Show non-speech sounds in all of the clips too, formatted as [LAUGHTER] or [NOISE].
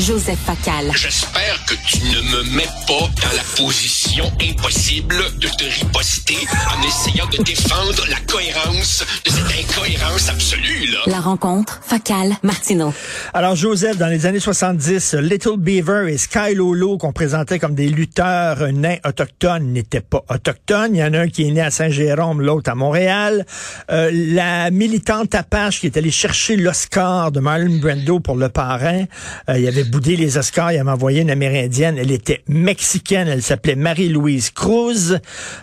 Joseph Facal. J'espère que tu ne me mets pas dans la position impossible de te riposter en essayant de défendre la cohérence de cette incohérence absolue, là. La rencontre, Facal, Martineau. Alors, Joseph, dans les années 70, Little Beaver et Sky Lolo, qu'on présentait comme des lutteurs nains autochtones, n'étaient pas autochtones. Il y en a un qui est né à Saint-Jérôme, l'autre à Montréal. Euh, la militante Apache qui est allée chercher l'Oscar de Marlon Brando pour le parrain, euh, il avait boudé les Oscars, il avait envoyé une Amérindienne. Elle était mexicaine, elle s'appelait Marie-Louise Cruz.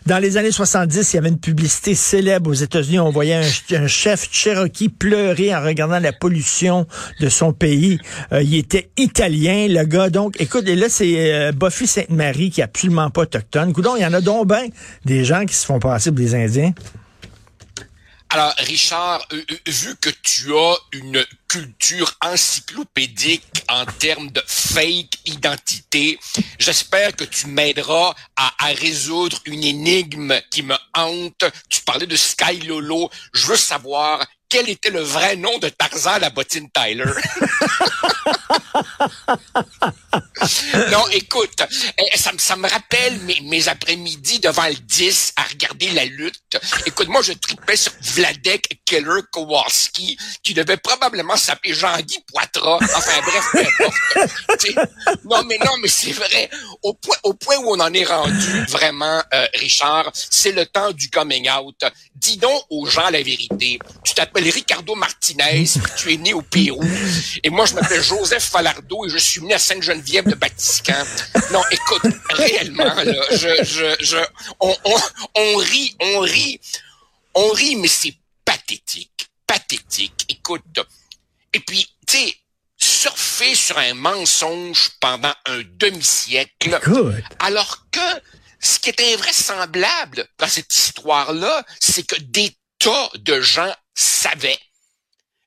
Dans les années 70, il y avait une publicité célèbre aux États-Unis. On voyait un, chef Cherokee pleurer en regardant la pollution de son pays. Euh, il était italien, le gars. Donc, écoute, et là, c'est euh, Buffy Sainte-Marie qui est absolument pas autochtone. Coudon, il y en a donc ben des gens qui se font passer pour des Indiens. Alors, Richard, euh, euh, vu que tu as une culture encyclopédique en termes de fake identité, j'espère que tu m'aideras à, résoudre une énigme qui me hante. Tu parlais de Sky Lolo. Je veux savoir quel était le vrai nom de Tarzan la bottine Tyler. [LAUGHS] [LAUGHS] non, écoute, eh, ça, ça me rappelle mes, mes après-midi devant le 10 à regarder la lutte. Écoute, moi, je tripais sur Vladek Keller Kowalski, qui devait probablement s'appeler Jean-Guy Poitras. Enfin, bref, peu importe. [LAUGHS] non, mais non, mais c'est vrai. Au point, au point où on en est rendu, vraiment, euh, Richard, c'est le temps du coming out. Dis donc aux gens la vérité. Tu t'appelles Ricardo Martinez, tu es né au Pérou, et moi, je m'appelle Joseph Falardeau et je suis né à Sainte-Geneviève de Batiscan. Non, écoute, réellement, là, je, je, je, on, on, on rit, on rit, on rit, mais c'est pathétique, pathétique. Écoute, et puis, tu sais, surfer sur un mensonge pendant un demi-siècle, alors que ce qui est invraisemblable dans cette histoire-là, c'est que des tas de gens savaient,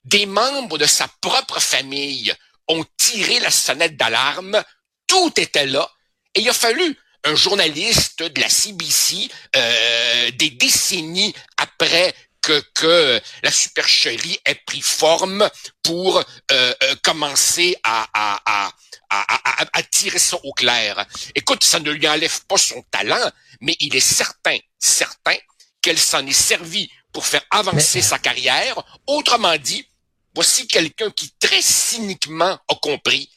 des membres de sa propre famille ont tiré la sonnette d'alarme, tout était là, et il a fallu un journaliste de la CBC, euh, des décennies après que, que la supercherie ait pris forme pour euh, euh, commencer à, à, à, à, à tirer ça au clair. Écoute, ça ne lui enlève pas son talent, mais il est certain, certain qu'elle s'en est servie pour faire avancer sa carrière. Autrement dit, voici quelqu'un qui très cyniquement a compris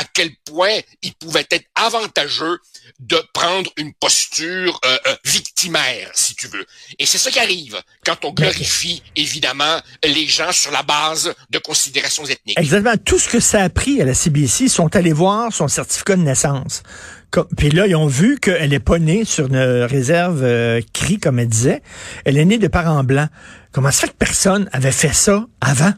à quel point il pouvait être avantageux de prendre une posture euh, euh, victimaire, si tu veux. Et c'est ça qui arrive quand on glorifie, évidemment, les gens sur la base de considérations ethniques. Exactement. Tout ce que ça a pris à la CBC, ils sont allés voir son certificat de naissance. Comme, puis là, ils ont vu qu'elle n'est pas née sur une réserve euh, CRI, comme elle disait. Elle est née de parents blancs. Comment ça fait que personne avait fait ça avant?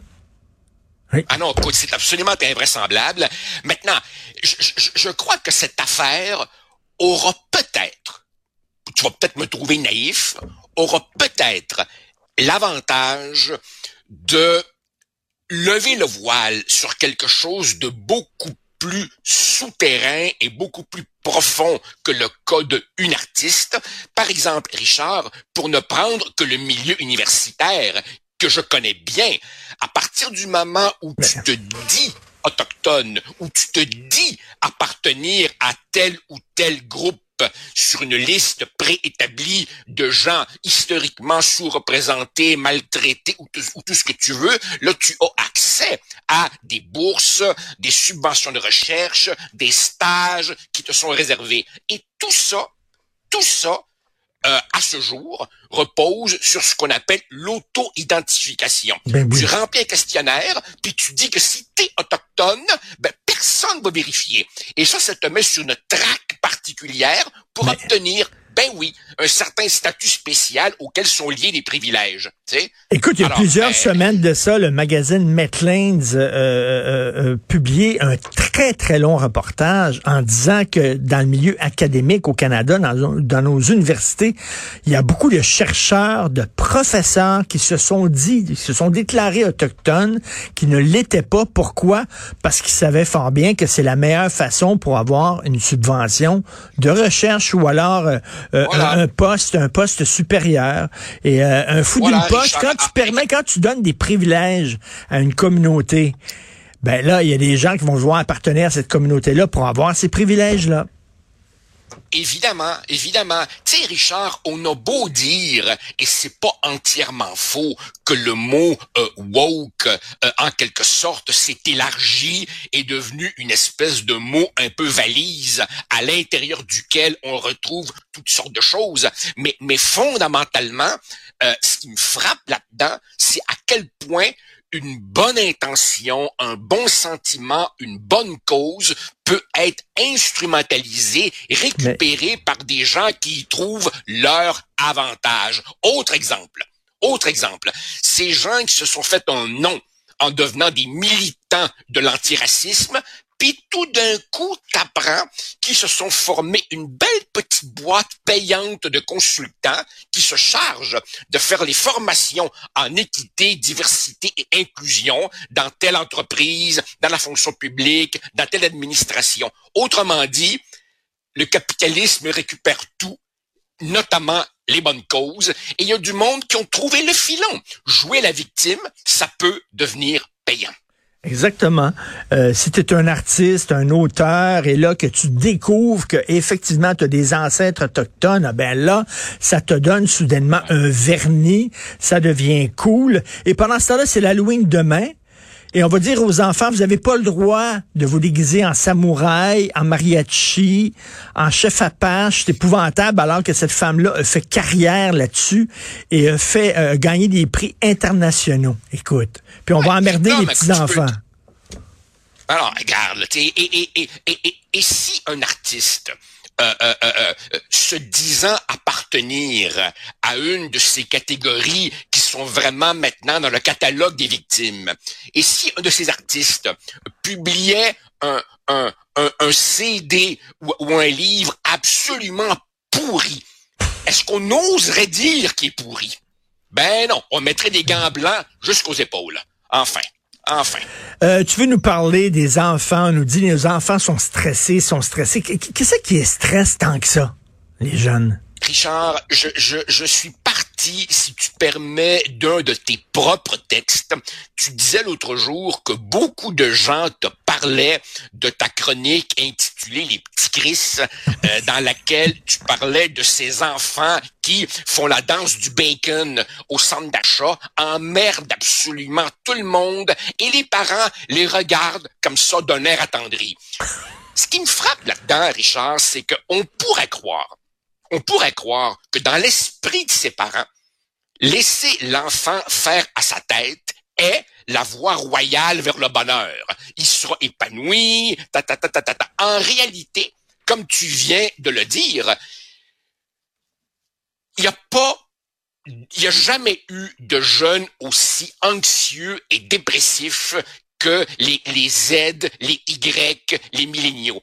Ah non, c'est absolument invraisemblable. Maintenant, je, je, je, crois que cette affaire aura peut-être, tu vas peut-être me trouver naïf, aura peut-être l'avantage de lever le voile sur quelque chose de beaucoup plus souterrain et beaucoup plus profond que le cas d'une artiste. Par exemple, Richard, pour ne prendre que le milieu universitaire, que je connais bien, à partir du moment où tu te dis autochtone, où tu te dis appartenir à tel ou tel groupe sur une liste préétablie de gens historiquement sous-représentés, maltraités ou tout, ou tout, ce que tu veux, là tu as accès à des bourses, des subventions de recherche, des stages qui te sont réservés. Et tout ça, tout ça, euh, à ce jour, repose sur ce qu'on appelle l'auto-identification. Ben oui. Tu remplis un questionnaire, puis tu dis que si tu es autochtone, ben personne va vérifier. Et ça, ça te met sur une traque particulière pour Mais... obtenir ben oui, un certain statut spécial auquel sont liés des privilèges. sais. Écoute, il y a Alors, plusieurs ben... semaines de ça, le magazine Metlands euh, euh, euh, publié un très, très long reportage en disant que dans le milieu académique au Canada, dans, dans nos universités, il y a beaucoup de chercheurs, de professeurs qui se sont dit, qui se sont déclarés autochtones, qui ne l'étaient pas. Pourquoi? Parce qu'ils savaient fort bien que c'est la meilleure façon pour avoir une subvention de recherche ou alors euh, voilà. un, un, poste, un poste supérieur. Et euh, un fou voilà, d'une poche, quand tu permets, quand tu donnes des privilèges à une communauté, ben là, il y a des gens qui vont vouloir appartenir à cette communauté-là pour avoir ces privilèges-là. Évidemment, évidemment. Tu sais, Richard, on a beau dire, et c'est pas entièrement faux, que le mot euh, woke, euh, en quelque sorte, s'est élargi et devenu une espèce de mot un peu valise à l'intérieur duquel on retrouve toutes sortes de choses. Mais, mais fondamentalement, euh, ce qui me frappe là-dedans, c'est à quel point une bonne intention, un bon sentiment, une bonne cause peut être instrumentalisé, récupéré par des gens qui y trouvent leur avantage. Autre exemple, autre exemple, ces gens qui se sont fait un nom en devenant des militants de l'antiracisme puis tout d'un coup, t'apprends qu'ils se sont formés une belle petite boîte payante de consultants qui se chargent de faire les formations en équité, diversité et inclusion dans telle entreprise, dans la fonction publique, dans telle administration. Autrement dit, le capitalisme récupère tout, notamment les bonnes causes, et il y a du monde qui ont trouvé le filon. Jouer la victime, ça peut devenir payant. Exactement. Euh, si tu es un artiste, un auteur, et là que tu découvres que effectivement tu as des ancêtres autochtones, ah ben là, ça te donne soudainement un vernis, ça devient cool. Et pendant ce temps-là, c'est l'Halloween demain. Et on va dire aux enfants, vous n'avez pas le droit de vous déguiser en samouraï, en mariachi, en chef apache. C'est épouvantable alors que cette femme-là a fait carrière là-dessus et a fait euh, gagner des prix internationaux. Écoute. Puis on va emmerder les petits-enfants. Alors, regarde, et, et, et, et, si un artiste euh, euh, euh, se disant appartenir à une de ces catégories sont vraiment maintenant dans le catalogue des victimes. Et si un de ces artistes publiait un, un, un, CD ou, ou, un livre absolument pourri, est-ce qu'on oserait dire qu'il est pourri? Ben non, on mettrait des gants blancs jusqu'aux épaules. Enfin. Enfin. Euh, tu veux nous parler des enfants? On nous dit les enfants sont stressés, sont stressés. Qu'est-ce qui est stress tant que ça, les jeunes? Richard, je, je, je suis si tu permets, d'un de tes propres textes. Tu disais l'autre jour que beaucoup de gens te parlaient de ta chronique intitulée Les petits Chris, euh, [LAUGHS] dans laquelle tu parlais de ces enfants qui font la danse du bacon au centre d'achat, emmerdent absolument tout le monde et les parents les regardent comme ça d'un air attendri. Ce qui me frappe là-dedans, Richard, c'est qu'on pourrait croire on pourrait croire que dans l'esprit de ses parents, laisser l'enfant faire à sa tête est la voie royale vers le bonheur. Il sera épanoui, ta, ta, ta, ta, ta. En réalité, comme tu viens de le dire, il n'y a pas, il n'y a jamais eu de jeunes aussi anxieux et dépressifs que les, Z, les Y, les milléniaux.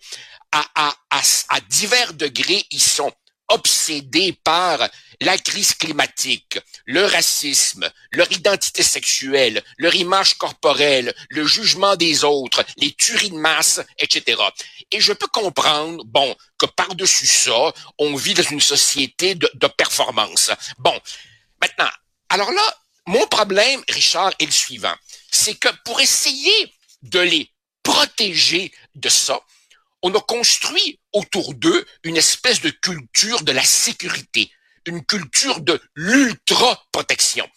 À, à divers degrés, ils sont obsédés par la crise climatique, le racisme, leur identité sexuelle, leur image corporelle, le jugement des autres, les tueries de masse, etc. Et je peux comprendre, bon, que par-dessus ça, on vit dans une société de, de performance. Bon, maintenant, alors là, mon problème, Richard, est le suivant. C'est que pour essayer de les protéger de ça, on a construit autour d'eux une espèce de culture de la sécurité, une culture de l'ultra-protection.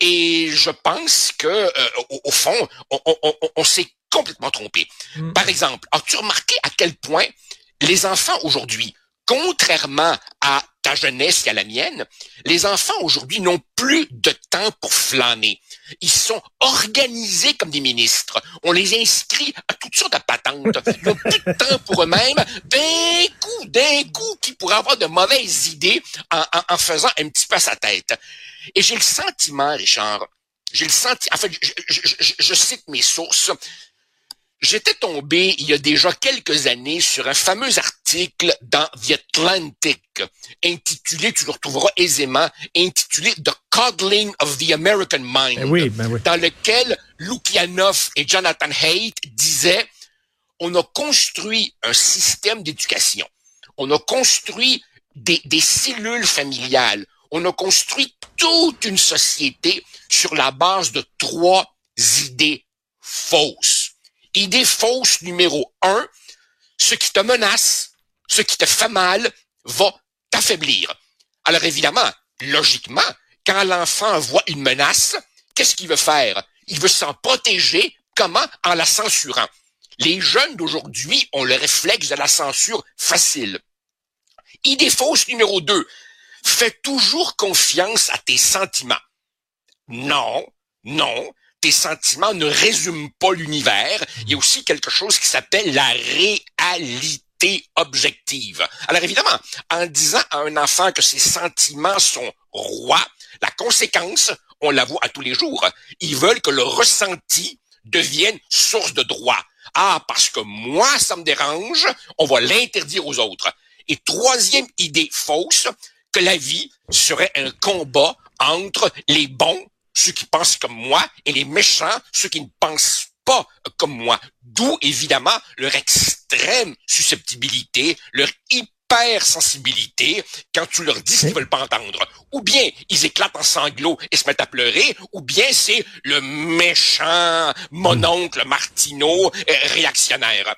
Et je pense que, euh, au, fond, on, s'est complètement trompé. Mm. Par exemple, as-tu remarqué à quel point les enfants aujourd'hui, contrairement à ta jeunesse et à la mienne, les enfants aujourd'hui n'ont plus de temps pour flâner? Ils sont organisés comme des ministres. On les inscrit à toutes sortes de patentes. Ils n'ont plus de temps pour eux-mêmes. D'un coup, d'un coup, qui pourraient avoir de mauvaises idées en, en, faisant un petit peu à sa tête. Et j'ai le sentiment, Richard, j'ai le sentiment, en fait, je, je, je, je cite mes sources, J'étais tombé il y a déjà quelques années sur un fameux article dans The Atlantic, intitulé, tu le retrouveras aisément, intitulé The Coddling of the American Mind, ben oui, ben oui. dans lequel Lukianoff et Jonathan Haidt disaient, on a construit un système d'éducation, on a construit des, des cellules familiales, on a construit toute une société sur la base de trois idées fausses Idée fausse numéro un, ce qui te menace, ce qui te fait mal, va t'affaiblir. Alors évidemment, logiquement, quand l'enfant voit une menace, qu'est-ce qu'il veut faire? Il veut s'en protéger. Comment? En la censurant. Les jeunes d'aujourd'hui ont le réflexe de la censure facile. Idée fausse numéro 2. Fais toujours confiance à tes sentiments. Non, non, tes sentiments ne résument pas l'univers. Il y a aussi quelque chose qui s'appelle la réalité objective. Alors évidemment, en disant à un enfant que ses sentiments sont rois, la conséquence, on la voit à tous les jours. Ils veulent que le ressenti devienne source de droit. Ah, parce que moi, ça me dérange, on va l'interdire aux autres. Et troisième idée fausse, que la vie serait un combat entre les bons, ceux qui pensent comme moi, et les méchants, ceux qui ne pensent pas comme moi. D'où, évidemment, leur extrême susceptibilité, leur hypersensibilité quand tu leur dis ce qu'ils veulent pas entendre. Ou bien ils éclatent en sanglots et se mettent à pleurer, ou bien c'est le méchant mononcle Martineau euh, réactionnaire.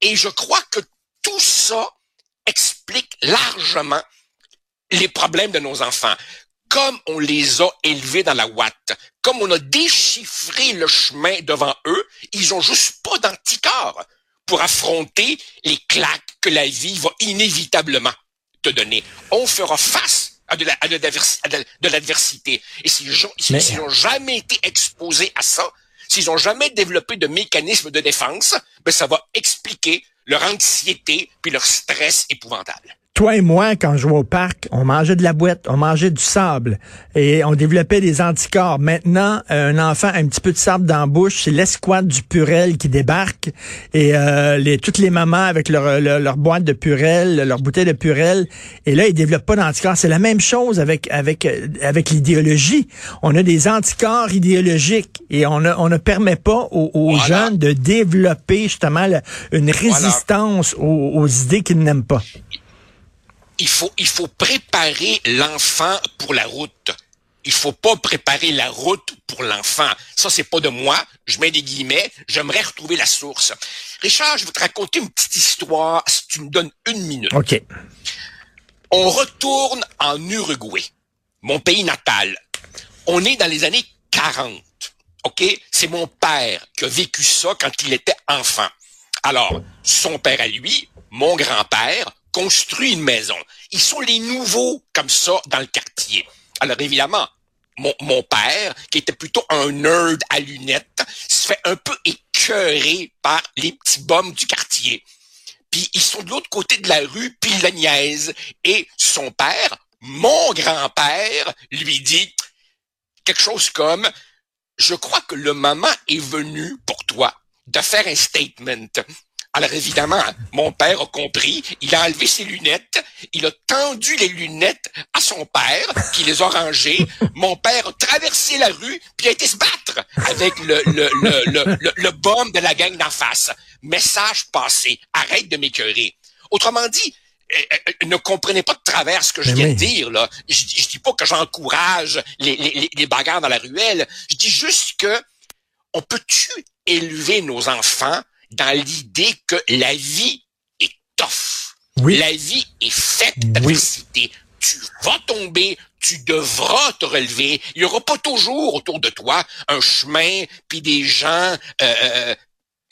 Et je crois que tout ça explique largement les problèmes de nos enfants. Comme on les a élevés dans la ouate, comme on a déchiffré le chemin devant eux, ils ont juste pas d'anticorps pour affronter les claques que la vie va inévitablement te donner. On fera face à de l'adversité. Et s'ils n'ont jamais été exposés à ça, s'ils n'ont jamais développé de mécanismes de défense, ben ça va expliquer leur anxiété puis leur stress épouvantable toi et moi, quand je jouais au parc, on mangeait de la boîte, on mangeait du sable et on développait des anticorps. Maintenant, un enfant a un petit peu de sable dans la bouche, c'est l'escouade du Purel qui débarque et euh, les, toutes les mamans avec leur, leur, boîte de Purel, leur bouteille de Purel, et là, ils développent pas d'anticorps. C'est la même chose avec avec avec l'idéologie. On a des anticorps idéologiques et on, a, on ne permet pas aux, jeunes de développer justement une résistance aux, aux idées qu'ils n'aiment pas il faut, il faut préparer l'enfant pour la route. Il faut pas préparer la route pour l'enfant. Ça, c'est pas de moi. Je mets des guillemets. J'aimerais retrouver la source. Richard, je vais te raconter une petite histoire si tu me donnes une minute. OK. On retourne en Uruguay, mon pays natal. On est dans les années 40. OK? C'est mon père qui a vécu ça quand il était enfant. Alors, son père à lui, mon grand-père, construit une maison. Ils sont les nouveaux comme ça dans le quartier. Alors évidemment, mon, père, qui était plutôt un nerd à lunettes, se fait un peu écœurer par les petits bums du quartier. Puis ils sont de l'autre côté de la rue, puis la niaise. Et son père, mon grand-père, lui dit quelque chose comme Je crois que le moment est venu pour toi de faire un statement. Alors évidemment, mon père a compris, il a enlevé ses lunettes, il a tendu les lunettes à son père, qui les a rangées. Mon père a traversé la rue, puis a été se battre avec le, le, le, le, le, bombe de la gang d'en face. Message passé, arrête de m'écœurer. Autrement dit, euh, euh, ne comprenez pas de travers ce que je viens de dire là. Je, je dis pas que j'encourage les, les, les bagarres dans la ruelle. Je dis juste que on peut-tu élever nos enfants dans l'idée que la vie est tough. Oui. La vie est faite d'adversité. Tu vas tomber, tu devras te relever. Il y aura pas toujours autour de toi un chemin, puis des gens euh, euh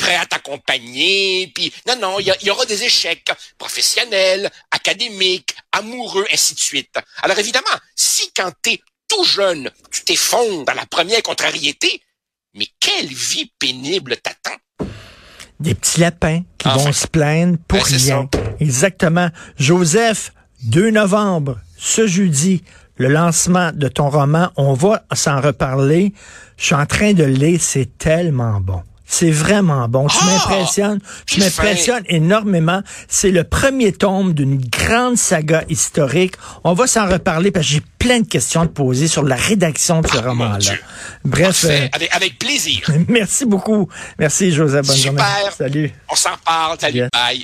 prêts à t'accompagner. Puis non, non, il y, aura des échecs professionnels, académiques, amoureux, ainsi de suite. Alors évidemment, si quand t'es tout jeune, tu t'effondres dans la première contrariété, mais quelle vie pénible t'attend? Des petits lapins qui vont se plaindre pour ben, rien. Exactement. Joseph, 2 novembre, ce jeudi, le lancement de ton roman. On va s'en reparler. Je suis en train de le lire. C'est tellement bon. C'est vraiment bon. Tu ah! m'impressionnes. Tu m'impressionnes énormément. C'est le premier tome d'une grande saga historique. On va s'en reparler parce que j'ai plein de questions à te poser sur la rédaction de ce ah, roman-là. Bref. Euh, avec, plaisir. [LAUGHS] Merci beaucoup. Merci, Joseph. Bonne Super. Salut. On s'en parle. Salut. Bye.